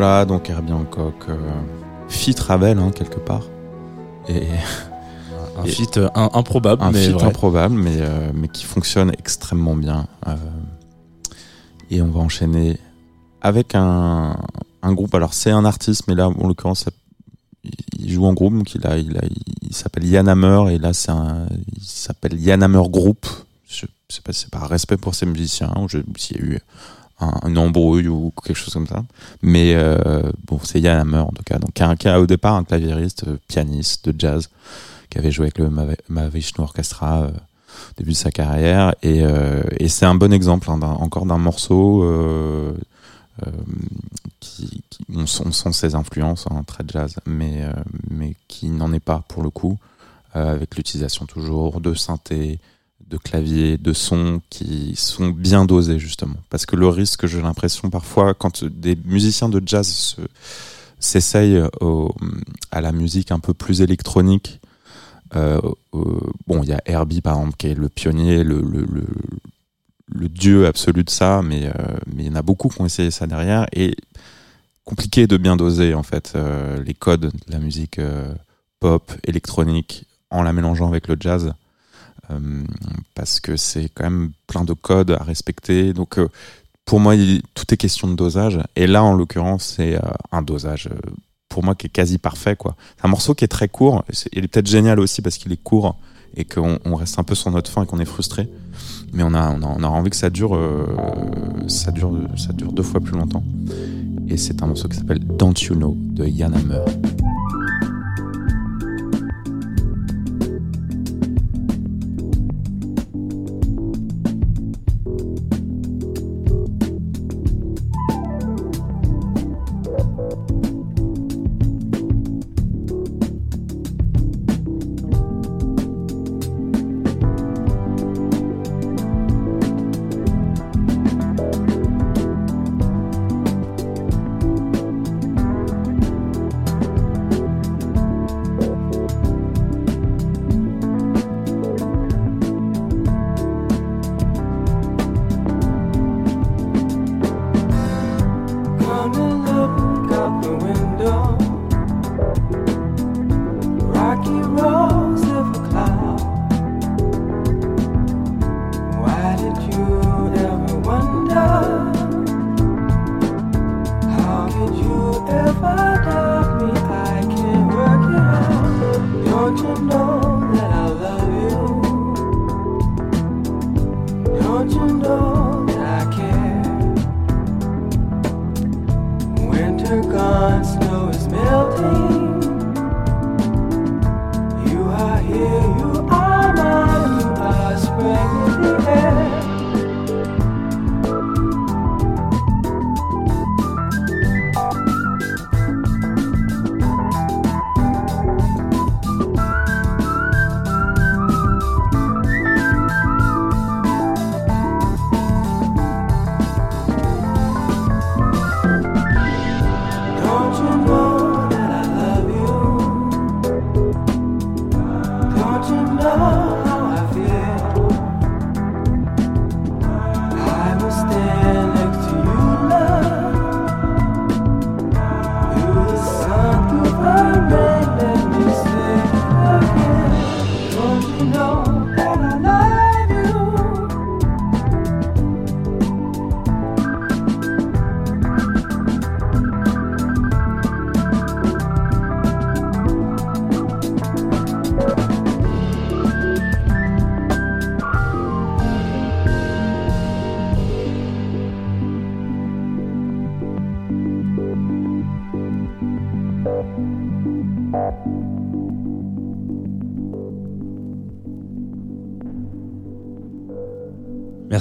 S3: Voilà, donc Herbie Hancock, euh, fit Ravel hein, quelque part. Et
S1: Un
S3: Et-
S1: feat euh, un- improbable,
S3: un
S1: mais vrai.
S3: improbable, mais, euh, mais qui fonctionne extrêmement bien. Et on va enchaîner avec un, un groupe. Alors c'est un artiste, mais là, en l'occurrence, il- joue en groupe, donc il, a, il, a, il s'appelle Yann Hammer, et là, c'est il s'appelle Yann Hammer Group. Je sais pas c'est par respect pour ces musiciens, ou je- s'il y a eu un, embrouille ou quelque chose comme ça. Mais euh, bon, c'est Yann Hammer en tout cas. Donc, qui au départ un claviériste, euh, pianiste de jazz, qui avait joué avec le Mahavishnu Orchestra euh, au début de sa carrière. Et, c'est un bon exemple hein, encore d'un morceau euh, qui, on, sent- ses influences, hein, très jazz, mais, mais qui n'en est pas pour le coup, avec l'utilisation toujours de synthé, de clavier, de sons qui sont bien dosés justement. Parce que le risque, j'ai l'impression parfois, quand des musiciens de jazz se- s'essayent au- à la musique un peu plus électronique, euh, euh, bon, il y a Herbie par exemple qui est le pionnier, le, dieu absolu de ça, mais euh, mais il y en a beaucoup qui ont essayé ça derrière et compliqué de bien doser en fait euh, les codes de la musique euh, pop, électronique en la mélangeant avec le jazz euh, parce que c'est quand même plein de codes à respecter. Donc euh, pour moi, tout est question de dosage et là en l'occurrence c'est euh, un dosage euh, pour moi qui est quasi parfait. C'est un morceau qui est très court. Il est peut-être génial aussi parce qu'il est court et qu'on on reste un peu sur notre fin et qu'on est frustré. Mais on a, on a, on a envie que ça dure, euh, ça dure, ça dure deux fois plus longtemps. Et c'est un morceau qui s'appelle Don't You Know de Yann Hammer.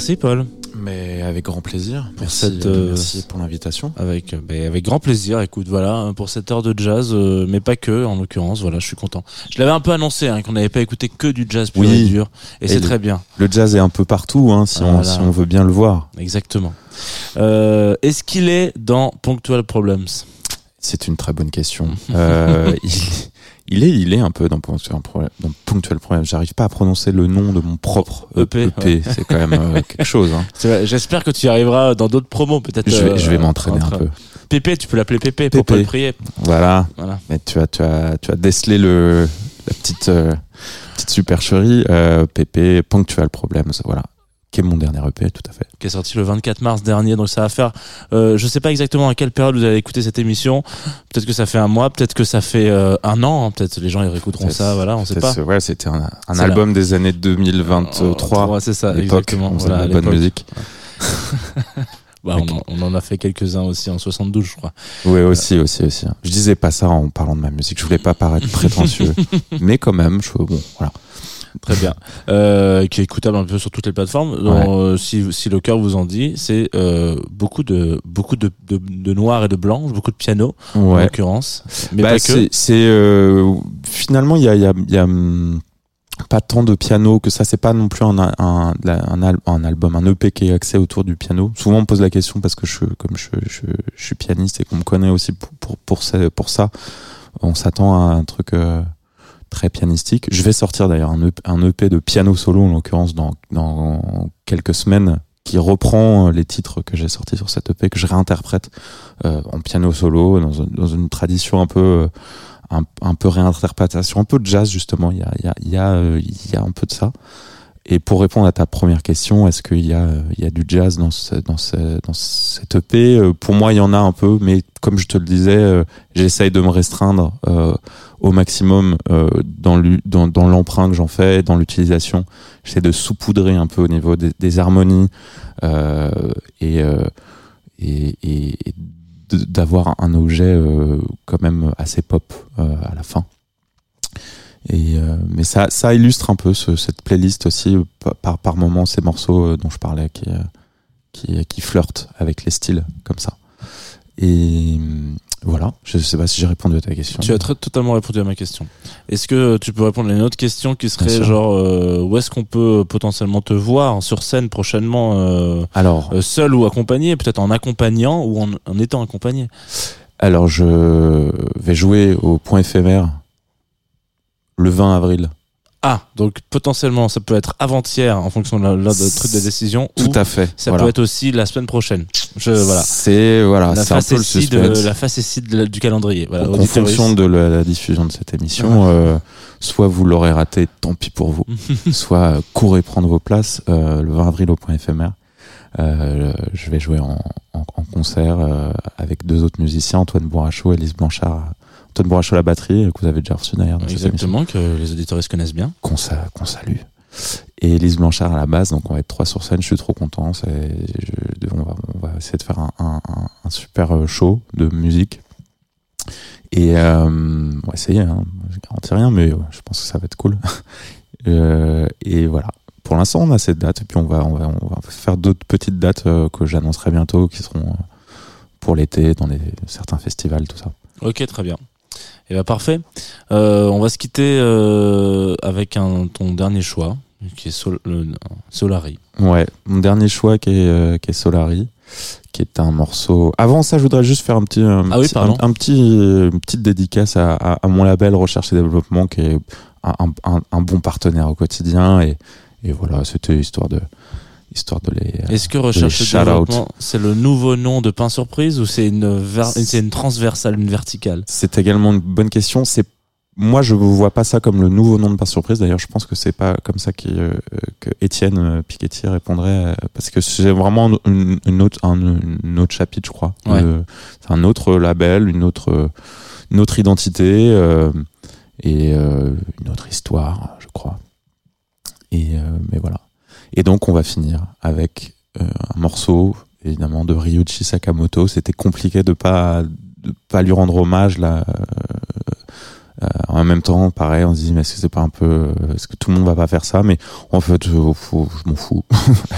S1: Merci Paul.
S3: Mais avec grand plaisir.
S1: Pour
S3: Merci,
S1: cette,
S3: euh,
S1: euh,
S3: merci pour l'invitation.
S1: Avec, euh, ben, avec grand plaisir. Écoute, voilà, hein, pour cette heure de jazz, euh, mais pas que, en l'occurrence. Voilà, je suis content. Je l'avais un peu annoncé, hein, qu'on n'avait pas écouté que du jazz pur
S3: Oui.
S1: et dur. Et,
S3: Et
S1: c'est très bien.
S3: Le jazz est un peu partout, hein, si, on,
S1: Voilà.
S3: si on veut bien le voir.
S1: Exactement. Euh, Est-ce qu'il est dans Punctual Problems?
S3: C'est une très bonne question. Il, il est, il est un peu dans Punctual Problem. Dans Punctual Problem. J'arrive pas à prononcer le nom de mon propre
S1: EP,
S3: EP. C'est quand même euh, quelque chose. Hein.
S1: J'espère que tu y arriveras dans d'autres promos, peut-être.
S3: Je vais,
S1: euh,
S3: je vais m'entraîner un peu.
S1: Pépé, tu peux l'appeler Pépé, pour
S3: Pépé.
S1: pas le prier.
S3: Voilà.
S1: Voilà.
S3: Mais tu as, tu as, tu as décelé le, la petite, euh, petite supercherie. Pépé, Punctual Problems, voilà. Qui est mon dernier EP, tout à fait.
S1: qui est sorti le 24 mars dernier. Donc ça va faire, euh, je sais pas exactement à quelle période vous avez écouté cette émission. Peut-être que ça fait un mois, peut-être que ça fait euh, un an. hein. Peut-être les gens ils réécouteront ça. Voilà, on sait pas.
S3: Ouais, c'était un, album des années 2023.
S1: Ouais, c'est ça, exactement.
S3: on
S1: Voilà,
S3: bonne musique.
S1: Bah, on, en- on en a fait quelques-uns aussi en 72, je crois.
S3: Oui, aussi, aussi, aussi. Je disais pas ça en parlant de ma musique. Je voulais pas paraître prétentieux. mais quand même, je, bon, voilà.
S1: Très bien. Euh, qui est écoutable un peu sur toutes les plateformes. Donc, euh, si, si le cœur vous en dit, c'est euh, beaucoup de beaucoup de, de, de noir et de blanc, beaucoup de piano en l'occurrence, mais
S3: Bah,
S1: pas que.
S3: c'est, euh, finalement, il y a, y a, y a hum, pas tant de piano que ça. C'est pas non plus un, un, un, al- un album, un EP qui est axé autour du piano. Souvent, on me pose la question parce que je, comme je, je, je suis pianiste et qu'on me connaît aussi pour, pour, pour, ça, pour ça, on s'attend à un truc euh, très pianistique. Je vais sortir d'ailleurs un EP, EP de piano solo, en l'occurrence, dans, dans quelques semaines qui reprend euh, les titres que j'ai sortis sur cette EP, que je réinterprète euh, en piano solo, dans, un- dans une tradition un peu, euh, un, un peu réinterprétation, un peu de jazz justement. Il y a, y a, il y a un peu de ça. Et pour répondre à ta première question, est-ce qu'il y a, il y a du jazz dans, ce, dans, ce, dans cette EP Euh, Pour moi, il y en a un peu, mais comme je te le disais, euh, j'essaye de me restreindre euh, au maximum euh, dans l'emprunt que j'en fais, dans l'utilisation. J'essaie de saupoudrer un peu au niveau des, harmonies euh, et, euh, et, et, et d'avoir un objet quand même assez pop à la fin. Et euh, mais ça, ça illustre un peu ce- cette playlist aussi par- par moments ces morceaux euh, dont je parlais qui euh, qui, qui flirtent avec les styles comme ça. Et euh, voilà, je sais pas si j'ai répondu à ta question.
S1: Tu as très, totalement répondu à ma question. Est-ce que tu peux répondre à une autre question qui serait genre euh, où est-ce qu'on peut potentiellement te voir sur scène prochainement euh,
S3: Alors,
S1: euh, seul ou accompagné, peut-être en accompagnant ou en, en étant accompagné?
S3: Alors je vais jouer au point éphémère le 20 avril.
S1: Ah, donc potentiellement ça peut être avant-hier en fonction de la, la- de truc de décision
S3: Tout
S1: ou
S3: à fait.
S1: ça
S3: voilà.
S1: peut être aussi la semaine prochaine. Je voilà.
S3: C'est voilà,
S1: la
S3: c'est un peu le
S1: facétie de la facétie de la- du calendrier. Voilà,
S3: en fonction de la, la diffusion de cette émission, euh, soit vous l'aurez raté, tant pis pour vous, soit euh, courez prendre vos places euh, le 20 avril au point éphémère. Euh, je vais jouer en, en, en concert euh, avec deux autres musiciens, Antoine Bourrachot et Lise Blanchard. Antoine Bourrachot à la batterie, que vous avez déjà reçu d'ailleurs
S1: Exactement, que les auditeurs se connaissent bien.
S3: qu'on qu'on salue. Et Lise Blanchard à la base, donc on va être trois sur scène, je suis trop content. je- on, va, on va essayer de faire un, un, super euh, show de musique. Et euh, on va essayer, hein, je garantis rien, mais euh, je pense que ça va être cool. Euh, et voilà. Pour l'instant, on a cette date, et puis on va, on va, on va faire d'autres petites dates que j'annoncerai bientôt, qui seront pour l'été, dans les, certains festivals, tout ça.
S1: Ok, très bien. Et bah parfait. Euh, on va se quitter euh, avec un, ton dernier choix, qui est Sol- le- Solari.
S3: Ouais, mon dernier choix qui est, euh, qui est Solari, qui est un morceau. Avant ça, je voudrais juste faire un petit, un,
S1: Ah oui,
S3: petit-
S1: pardon.
S3: un, un petit, une petite dédicace à, à, à mon label Recherche et Développement, qui est un, un, un bon partenaire au quotidien. Et, et voilà, c'était histoire de, histoire de les. euh,
S1: Est-ce que Recherche et. Développement, c'est le nouveau nom de Pain Surprise ou c'est une, c'est une transversale, une verticale?
S3: C'est également une bonne question. C'est moi, je ne vois pas ça comme le nouveau nom de par surprise. D'ailleurs, je pense que c'est pas comme ça euh, que Étienne euh, Piketty répondrait, parce que c'est vraiment une, une autre, un une autre chapitre, je crois.
S1: Ouais.
S3: Euh, c'est un autre label, une autre, une autre identité euh, et une autre histoire, je crois. Et mais voilà. Et donc, on va finir avec euh, un morceau, évidemment, de Ryuichi Sakamoto. C'était compliqué de pas de pas lui rendre hommage là. euh, euh, en même temps, pareil, on se dit mais est-ce que c'est pas un peu, est-ce que tout le monde va pas faire ça? Mais en fait, je m'en fous.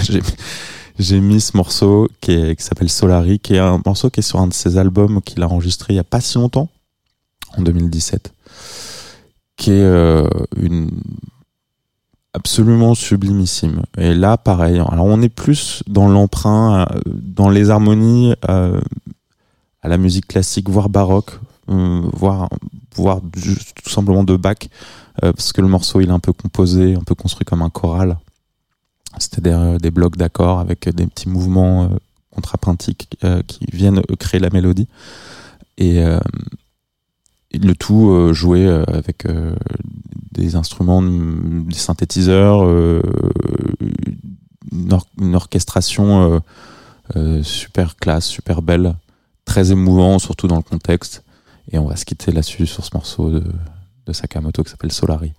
S3: J'ai- mis ce morceau qui, s'appelle Solari, qui est un morceau qui est sur un de ses albums qu'il a enregistré il y a pas si longtemps, en 2017, qui est une absolument sublimissime. Et là, pareil. Alors, on est plus dans l'emprunt, euh, dans les harmonies euh, à la musique classique, voire baroque, euh, voire, voire tout simplement de Bach, parce que le morceau il est un peu composé, un peu construit comme un choral. C'était des, blocs d'accords avec des petits mouvements contrapuntiques qui viennent créer la mélodie. Le tout euh, joué euh, avec euh, des instruments, mm, des synthétiseurs, une, or- une orchestration super classe, super belle, très émouvant, surtout dans le contexte. Et on va se quitter là-dessus sur ce morceau de, de Sakamoto qui s'appelle Solari.